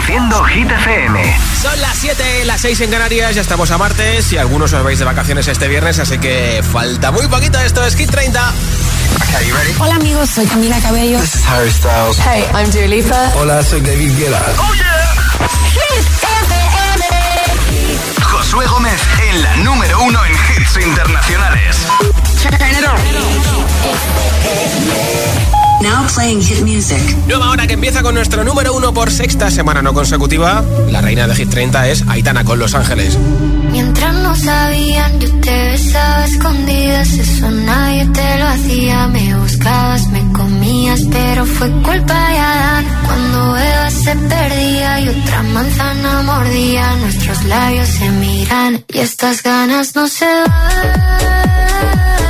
Reproduciendo Hit FM. Son las 7, las 6 en Canarias, ya estamos a martes y algunos os vais de vacaciones este viernes, así que falta muy poquito. Esto es Hit 30. Hola amigos, soy Camila Cabello. This is Harry Styles. Hey, I'm Dua Lipa. Hola, soy David Guetta. Oh yeah. Hit FM. Josué Gómez en la número uno en hits internacionales. Now playing hit music. Nueva hora que empieza con nuestro número uno por sexta semana no consecutiva. La reina de Hit 30 es Aitana con Los Ángeles. Mientras no sabían, yo te besaba escondidas. Eso nadie te lo hacía. Me buscabas, me comías, pero fue culpa de Adán. Cuando Eva se perdía y otra manzana mordía, nuestros labios se miran y estas ganas no se van.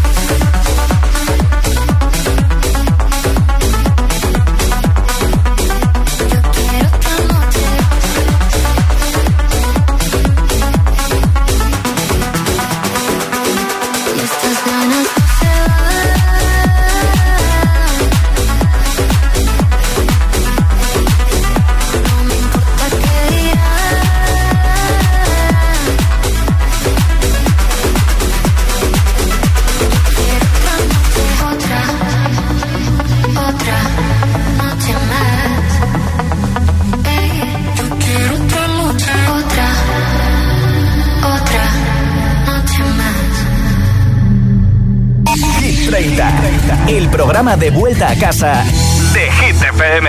noche. de vuelta a casa de Hit FM.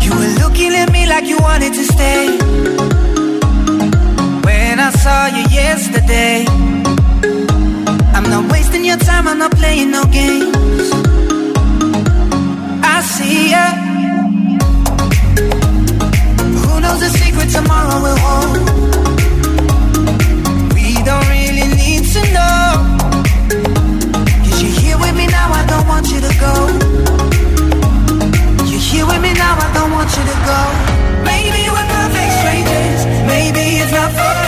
You were looking at me like you wanted to stay. When I saw you yesterday, I'm not wasting your time, I'm not playing no games. I see ya. Knows the secret tomorrow will hold. We don't really need to know. Cause you're here with me now, I don't want you to go. You're here with me now, I don't want you to go. Maybe we're perfect strangers, maybe it's not forever.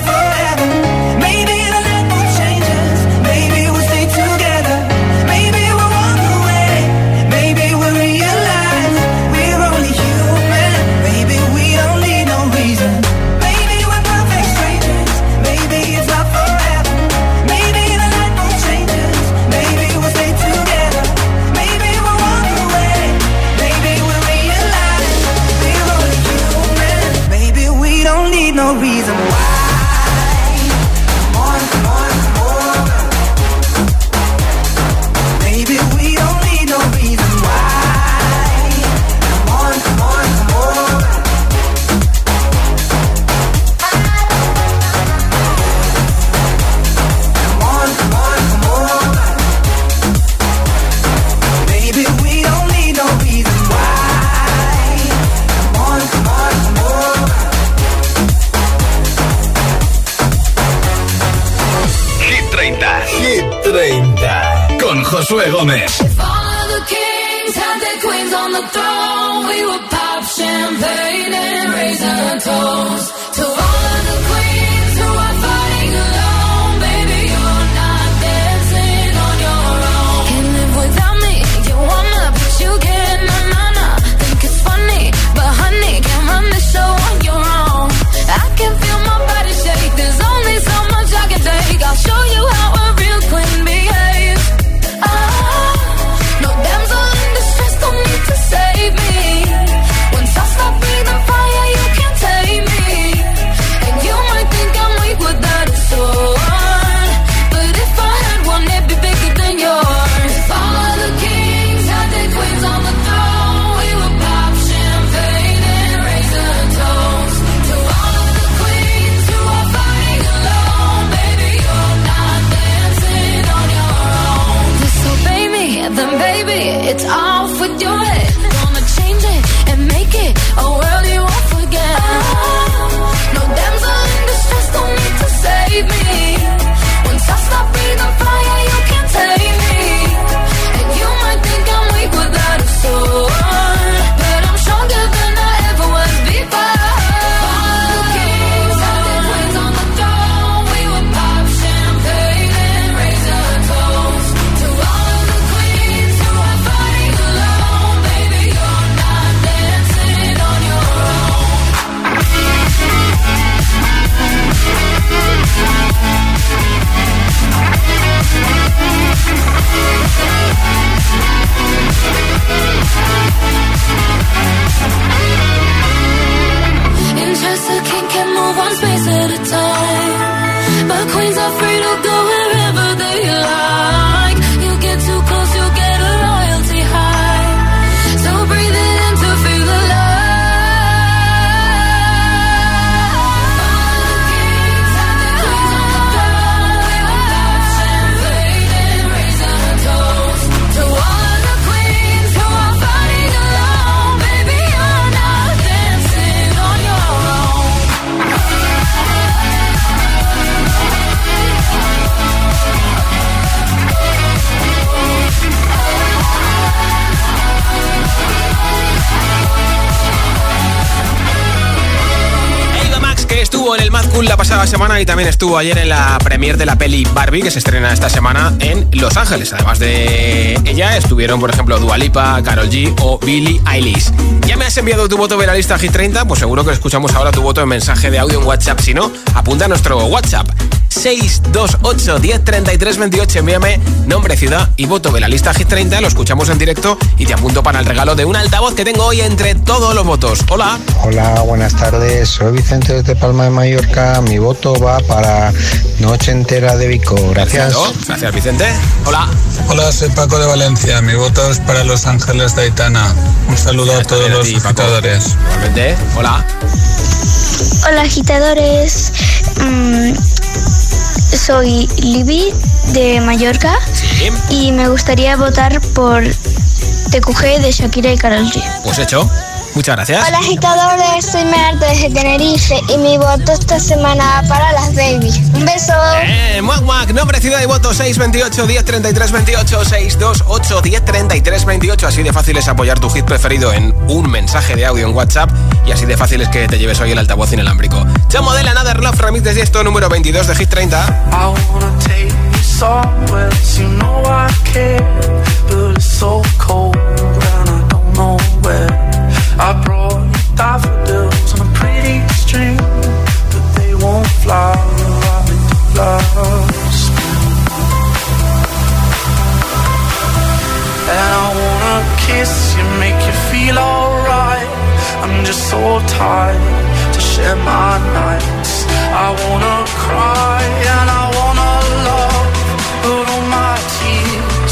Y también estuvo ayer en la premiere de la peli Barbie, que se estrena esta semana en Los Ángeles. Además de ella, estuvieron, por ejemplo, Dua Lipa, Karol G o Billie Eilish. ¿Ya me has enviado tu voto de la lista Hit 30? Pues seguro que escuchamos ahora tu voto en mensaje de audio en WhatsApp. Si no, apunta a nuestro WhatsApp. 628 10 33 28 Envíame nombre, ciudad y voto de la lista Hit 30 Lo escuchamos en directo y te apunto para el regalo de un altavoz que tengo hoy entre todos los votos Hola Hola, buenas tardes. Soy Vicente desde Palma de Mallorca. Mi voto va para Noche Entera de Vico. Gracias. Gracias Vicente Hola Hola, soy Paco de Valencia. Mi voto es para Los Ángeles de Aitana. Un saludo a todos a los ti, agitadores. Igualmente, hola Hola agitadores, Mm, soy Libby de Mallorca Sí, y me gustaría votar por TQG de Shakira y Karol G. pues hecho Muchas gracias. Hola agitadores, soy Merarte desde Tenerife y mi voto esta semana va para las baby. Un beso. Eh, muac, muac, nombre, ciudad y voto 628 10 33 28 628 10 33 28 Así de fácil es apoyar tu hit preferido en un mensaje de audio en WhatsApp Y así de fácil es que te lleves hoy el altavoz inalámbrico. Chamo Model Another Love Remix de esto número 22 de Hit 30 I wanna take you somewhere, you know I care, but it's so cold I brought you daffodils on a pretty string, but they won't. And I wanna kiss you, make you feel alright. I'm just so tired to share my nights. I wanna cry and I wanna love, but all my tears.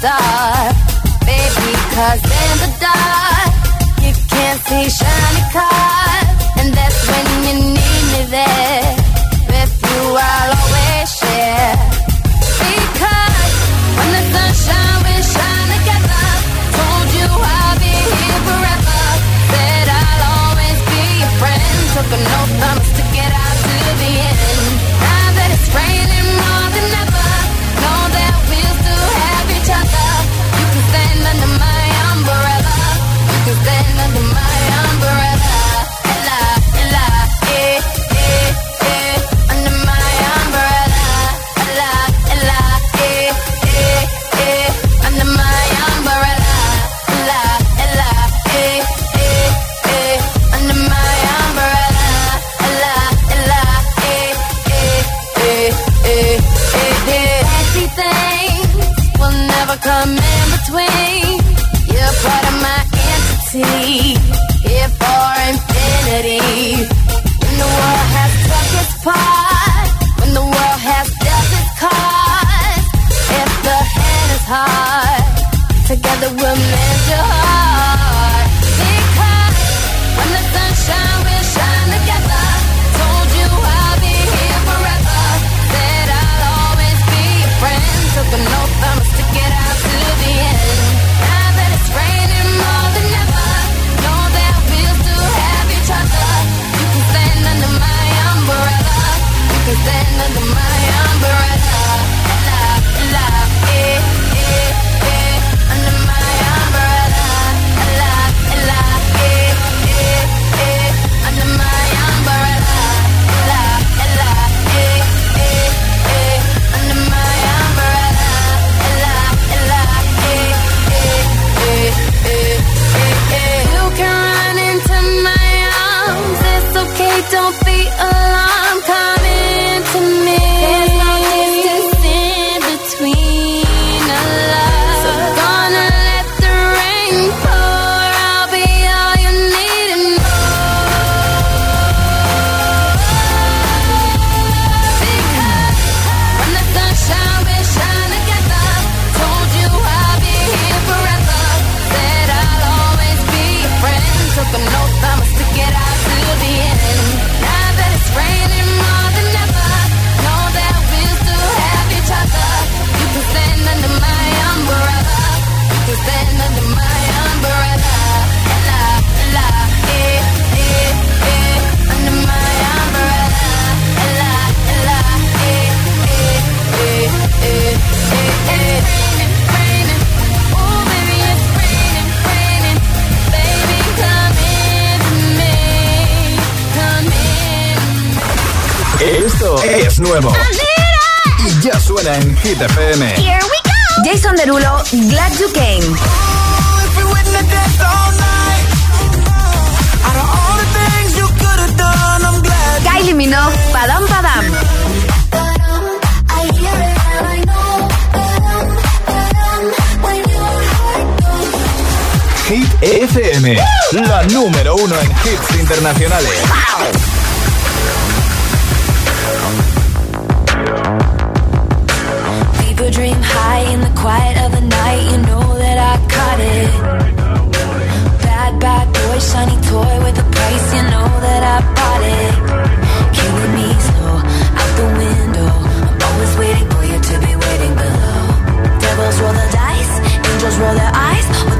star. Baby, cause in the dark, you can't see shiny cars. then Hit FM, la número uno en hits internacionales. People dream high in the quiet of the night, you know that I caught it. Bad, bad boy, shiny toy with a price, you know that I bought it. Killing me slow, out the window. I'm always waiting for you to be waiting below. Devils roll the dice, angels roll their eyes.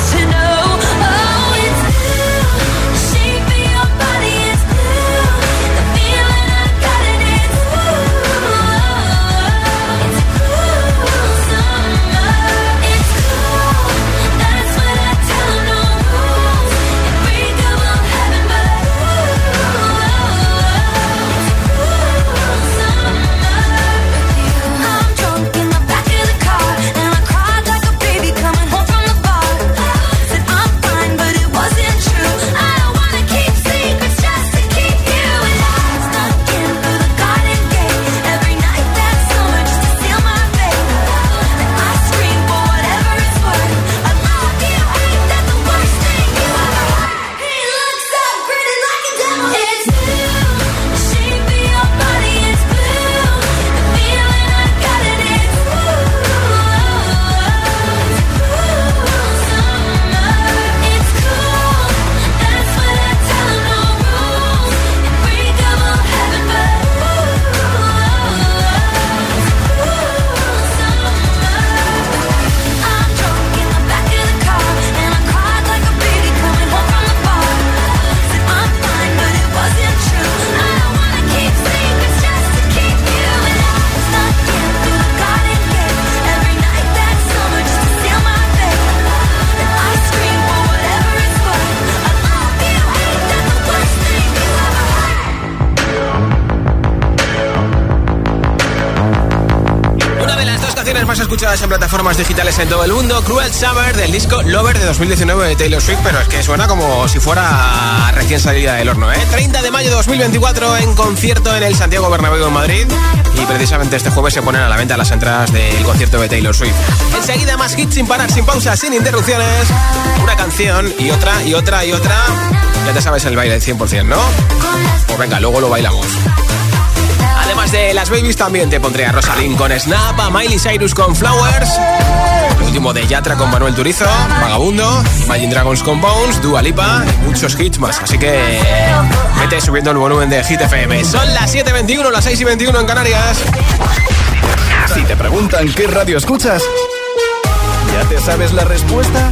plataformas digitales en todo el mundo, Cruel Summer del disco Lover de 2019 de Taylor Swift, pero es que suena como si fuera recién salida del horno, ¿eh? 30 de mayo de 2024 en concierto en el Santiago Bernabéu en Madrid y precisamente este jueves se ponen a la venta las entradas del concierto de Taylor Swift. Enseguida más hits sin parar, sin pausa, sin interrupciones, una canción y otra y otra y otra. Ya te sabes el baile del 100%, ¿no? Pues venga, luego lo bailamos. Además de las babies también te pondré a Rosalind con Snap, a Miley Cyrus con Flowers, el último de Yatra con Manuel Turizo, Vagabundo, Imagine Dragons con Bones, Dua Lipa y muchos hits más. Así que vete subiendo el volumen de Hit FM. Son las 7.21, las 6.21 en Canarias. Si te preguntan qué radio escuchas, ¿ya te sabes la respuesta?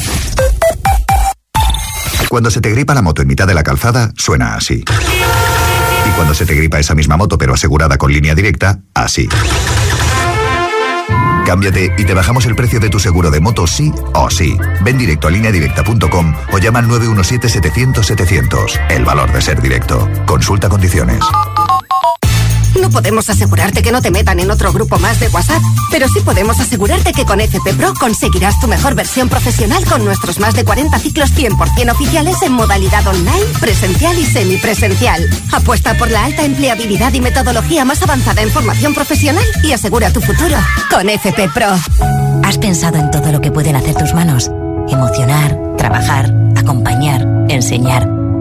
Cuando se te gripa la moto en mitad de la calzada, suena así. Y cuando se te gripa esa misma moto pero asegurada con línea directa, así. Cámbiate y te bajamos el precio de tu seguro de moto sí o sí. Ven directo a lineadirecta.com o llama al 917-700-700. El valor de ser directo. Consulta condiciones. No podemos asegurarte que no te metan en otro grupo más de WhatsApp, pero sí podemos asegurarte que con FP Pro conseguirás tu mejor versión profesional con nuestros más de 40 ciclos 100% oficiales en modalidad online, presencial y semipresencial. Apuesta por la alta empleabilidad y metodología más avanzada en formación profesional y asegura tu futuro con FP Pro. ¿Has pensado en todo lo que pueden hacer tus manos? Emocionar, trabajar, acompañar, enseñar.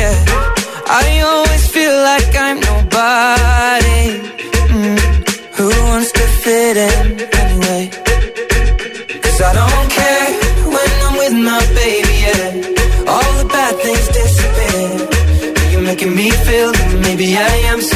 Yeah. I always feel like I'm nobody. Mm. Who wants to fit in anyway? Cause I don't care when I'm with my baby, yeah. All the bad things disappear. You're making me feel that maybe I am somebody.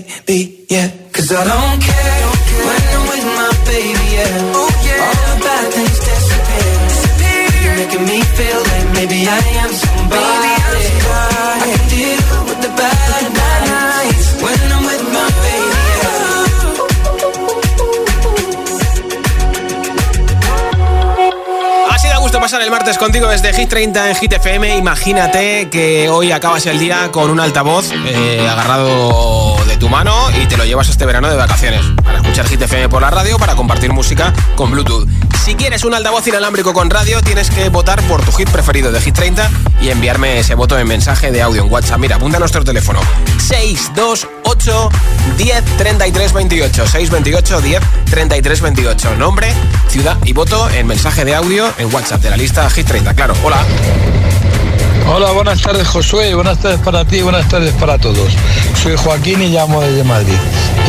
Pasar el martes contigo desde Hit 30 en Hit FM. Imagínate que hoy acabas el día con un altavoz eh, agarrado de tu mano y te lo llevas este verano de vacaciones para escuchar Hit FM por la radio, para compartir música con Bluetooth. Si quieres un altavoz inalámbrico con radio, tienes que votar por tu hit preferido de Hit 30 y enviarme ese voto en mensaje de audio en WhatsApp. Mira, apunta nuestro teléfono 628 10 33 28 628 10 33 28. Nombre, ciudad y voto en mensaje de audio en WhatsApp de la lista Hit 30. Claro, hola. Hola, buenas tardes Josué, buenas tardes para ti, buenas tardes para todos. Soy Joaquín y llamo desde Madrid.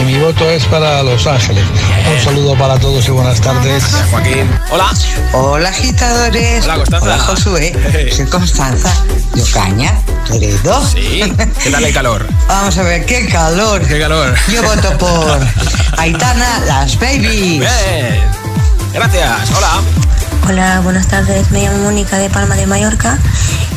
Y mi voto es para Los Ángeles. Un saludo para todos y buenas tardes. Joaquín. Hola. Hola agitadores. Hola, Constanza. Hola Josué. Soy Constanza. Yo caña. Toledo. Sí. ¿Qué tal el calor? Vamos a ver, qué calor. Qué calor. Yo voto por Aitana, las babies. Bien. Gracias. Hola. Hola, buenas tardes. Me llamo Mónica de Palma de Mallorca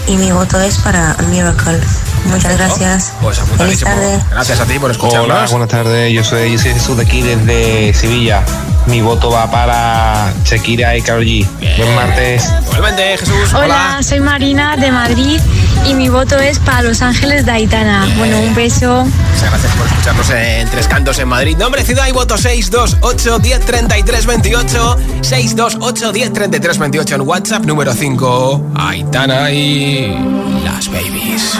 y mi voto es para Miracle. Muchas gracias. Pues Feliz apuntadísimo. Gracias a ti por escucharnos. Hola, buenas tardes. Yo soy, yo soy Jesús de aquí desde Sevilla. Mi voto va para Shakira y Karol G. Buen martes. Igualmente, Jesús. Hola, soy Marina de Madrid y mi voto es para Los Ángeles de Aitana. Bueno, un beso. Muchas gracias por escucharnos en Tres Cantos en Madrid. Nombre, ciudad y voto 628 10 33 28. 628 10 33 28 en WhatsApp. Número 5. Aitana y las babies.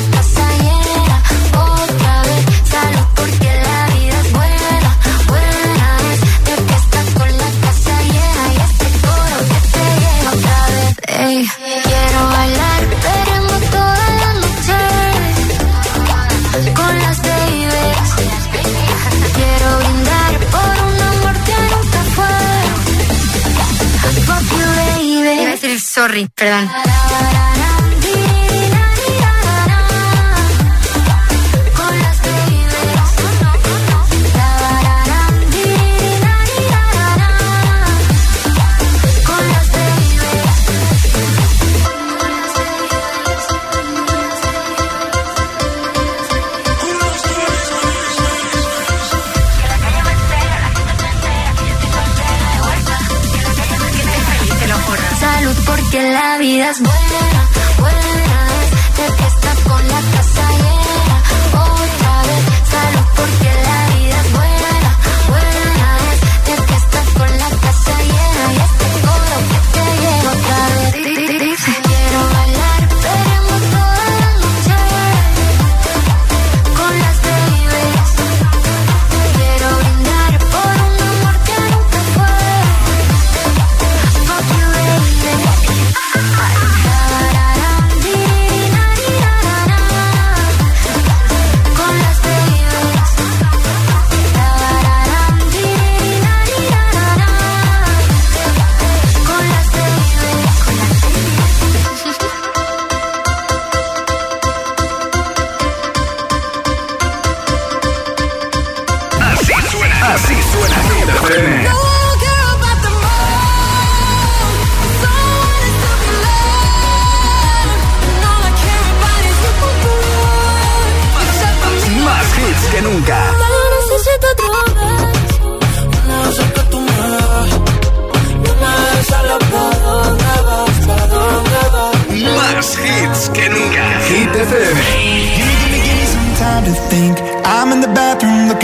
perdón.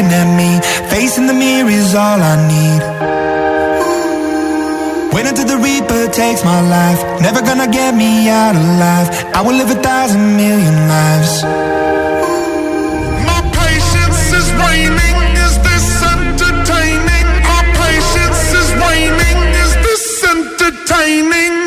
Looking at me. Facing the mirror is all I need. Wait until the Reaper takes my life. Never gonna get me out alive. I will live a thousand million lives. My patience is waning. Is this entertaining? Patience is waning. Is this entertaining?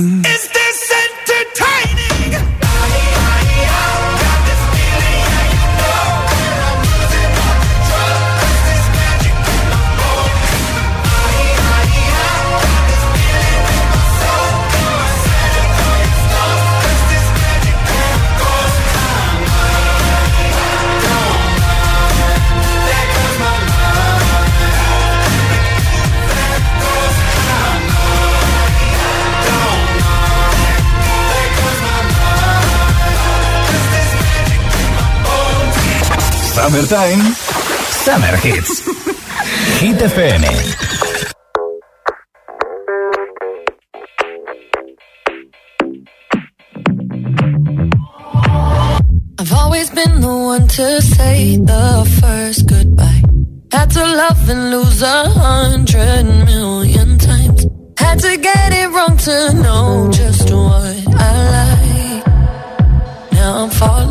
Summertime, Summer Hits. Hit FM. I've always been the one to say the first goodbye. Had to love and lose a hundred million times. Had to get it wrong to know just what I like. Now I'm falling.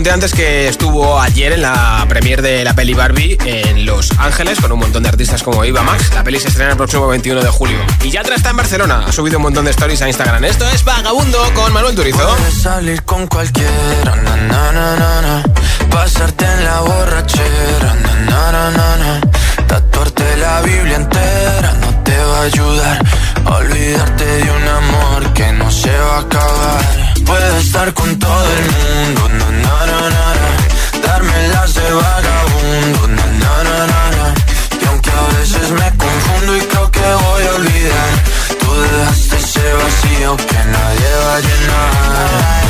Conté antes que estuvo ayer en la premier de la peli Barbie en Los Ángeles con un montón de artistas como Iva Max. La peli se estrena el próximo 21 de julio. Y ya está en Barcelona. Ha subido un montón de stories a Instagram. Esto es Vagabundo con Manuel Turizo. Puedes salir con cualquiera, na, na, na. Pasarte en la borrachera. Tatuarte la Biblia entera no te va a ayudar. Olvidarte de un amor que no se va a acabar. Puedes estar con todo el mundo, na, na, na, na. Darme las de vagabundo, na, na, na, na. Y aunque a veces me confundo y creo que voy a olvidar, tú dejaste ese vacío que nadie va a llenar.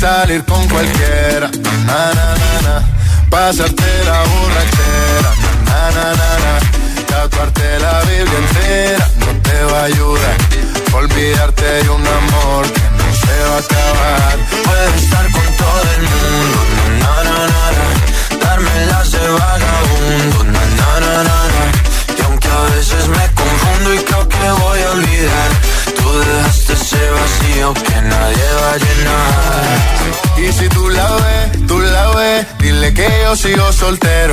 Salir con cualquiera, na, na, na, na. Pasarte la borrachera, na, na, na, na. Tatuarte la Biblia entera no te va a ayudar. Olvidarte de un amor que no se va a acabar. Puedes estar con todo el mundo,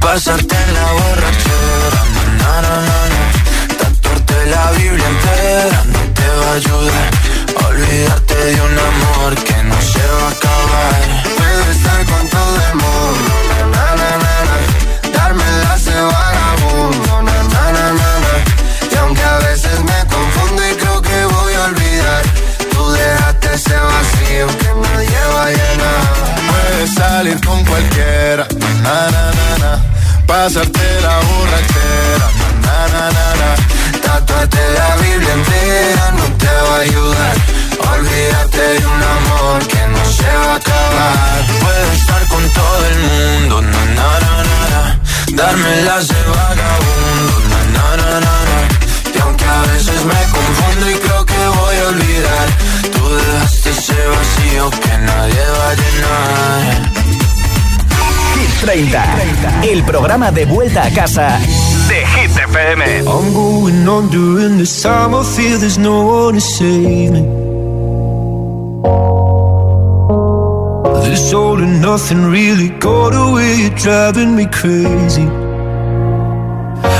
Pasarte en la borrachera, na, na, na, na. Tatuarte la Biblia entera no te va a ayudar. Olvidarte de un amor que no se va a acabar. Puedo estar con todo el na, na, na, na. Dármela ese vagabundo, na, na, na, na, na. Y aunque a veces me confundo y creo que voy a olvidar, tú dejaste ese vacío que salir con cualquiera, na, na, na, na. Pasarte la borrachera, na, na, na, na. Tatuarte la Biblia entera no te va a ayudar. Olvídate de un amor que no se va a acabar. Puedo estar con todo el mundo, na, na, na, na, na. Darme las de vagabundo, na, na, na, na, na. Y aunque a veces me confundo y creo que olvidar, tú dejaste ese vacío que nadie va a llenar. Hit 30, el programa de vuelta a casa de Hit FM. I'm going on during this time. I feel there's no one to save me. This all and nothing really got away. You're driving me crazy.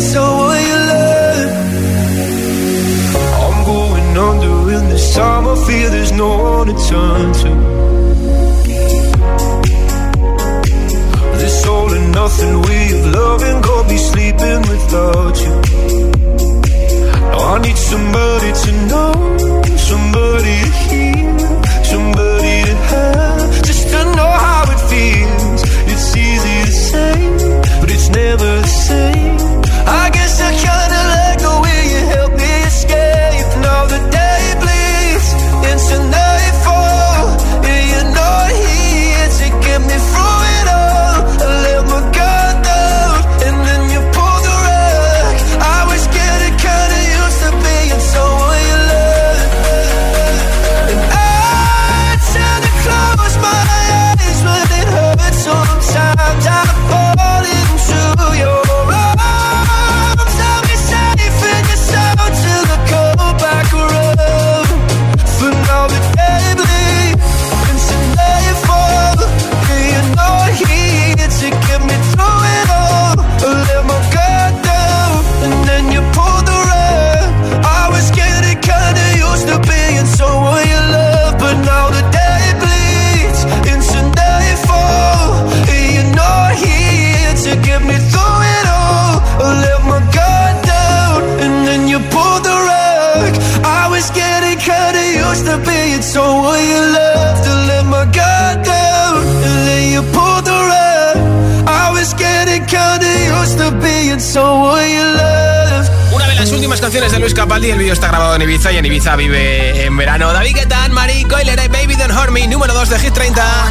being someone you love. I'm going under, and this time I feel there's no one to turn to. This all and nothing way of loving got me sleeping without you. Now I need somebody to know, somebody to hear, somebody to have, just to know how it feels. It's easy to say, but it's never the same. I can't Luis Capaldi, el vídeo está grabado en Ibiza y en Ibiza vive en verano. David Guetán, Marie Coiler, Baby Don't Hurt Me, número 2 de Hit 30.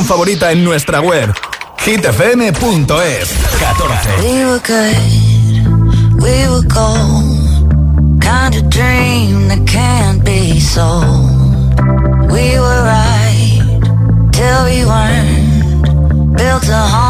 canción favorita en nuestra web hitfm.es 14 We were good, we were gold Kind of dream that can't be sold. We were right, till we weren't Built a home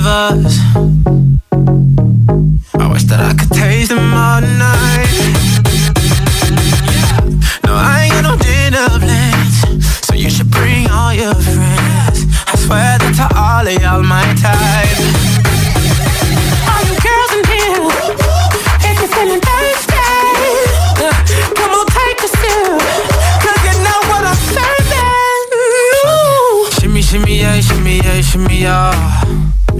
eyes. I wish that I could taste them all night. No, I ain't got no dinner plans, so you should bring all your friends. I swear that to all of y'all my type. All you girls in here, if you're feeling thirsty, come on, take a sip, 'cause you know what I'm serving. Ooh. Shimmy, shimmy, yeah, shimmy, yeah, shimmy, yeah.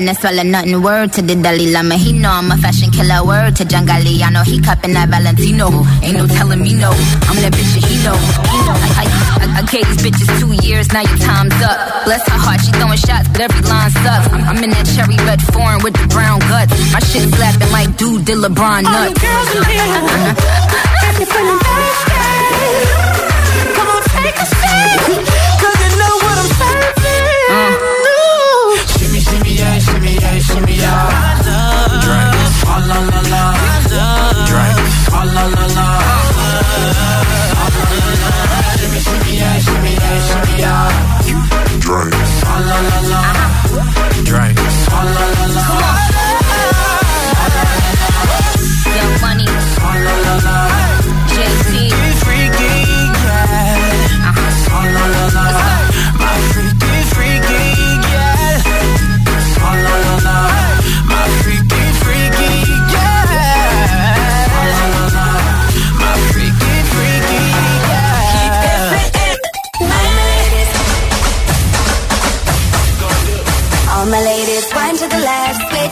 No swallow nothing. Word to the Dalai Lama. He know I'm a fashion killer. Word to Jangali. I know he cupping that Valentino. Ain't no telling me no. I'm that bitch that he know. He know. I, I, I gave these bitches two years. Now your time's up. Bless her heart. She throwing shots, but every line sucks. I'm, in that cherry red foreign with the brown guts. My shit slapping like dude did LeBron All nuts. you girls in here, if you're feeling thirsty, come on, take a sip, swalla la la. Drink, swalla la la. Shimmy, shimmy, yeah, shimmy, yeah, shimmy, yeah. Drink, swalla la la. Drink,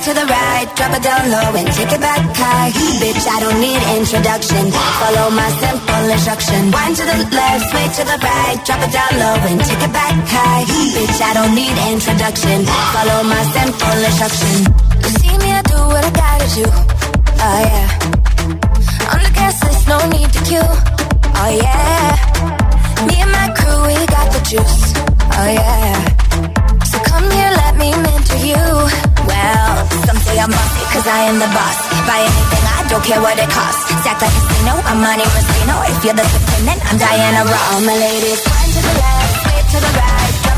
to the right, drop it down low and take it back high. Bitch, I don't need introduction. Follow my simple instruction. Wind to the left, sway to the right, drop it down low and take it back high. Bitch, I don't need introduction. Follow my simple instruction. You see me, I do what I gotta do. Oh yeah. On the gas list, no need to queue. Oh yeah. Me and my crew, we got the juice. Oh yeah. So come here, let me mentor you. Well, some say I'm bossy, cause I am the boss. Buy anything, I don't care what it costs. Stack like a casino, I'm Monte. If you're the supreme, I'm Diana Ross. All my ladies, wind to the left, sway to the right,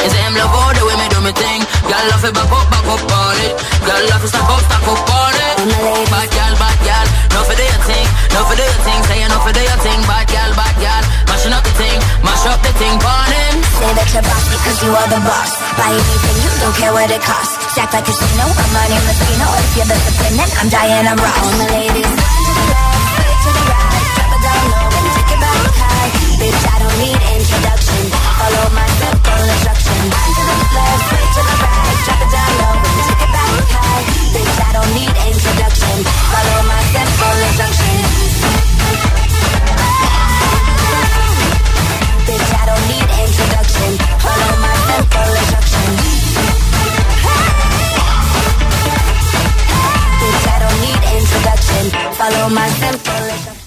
It's him love all the way me do me thing. Girl love it back up, back up on it. Girl love it stack up, stack up on it. Bad girl, bad girl, no for do your thing, no for do your thing. Say you no for do your thing, bad girl, bad girl. Mashing up the thing, mash up the thing, on him. Say that you're boss because you are the boss. Buy anything, you don't care what it costs. Stack like a casino, I'm Monte Moschino. If you're the supreme, then I'm Diana Ross. All my ladies, wind to the left, sway to the right, drop it down low Bitch, I don't need introduction. Follow my simple instruction. Wind to the left, sway to the right, drop it down low and take it back high. Bitch, I don't need introduction. Follow my simple instruction. Bitch, I don't need introduction. Follow my simple instruction. Bitch, I don't need introduction. Follow my simple instruction.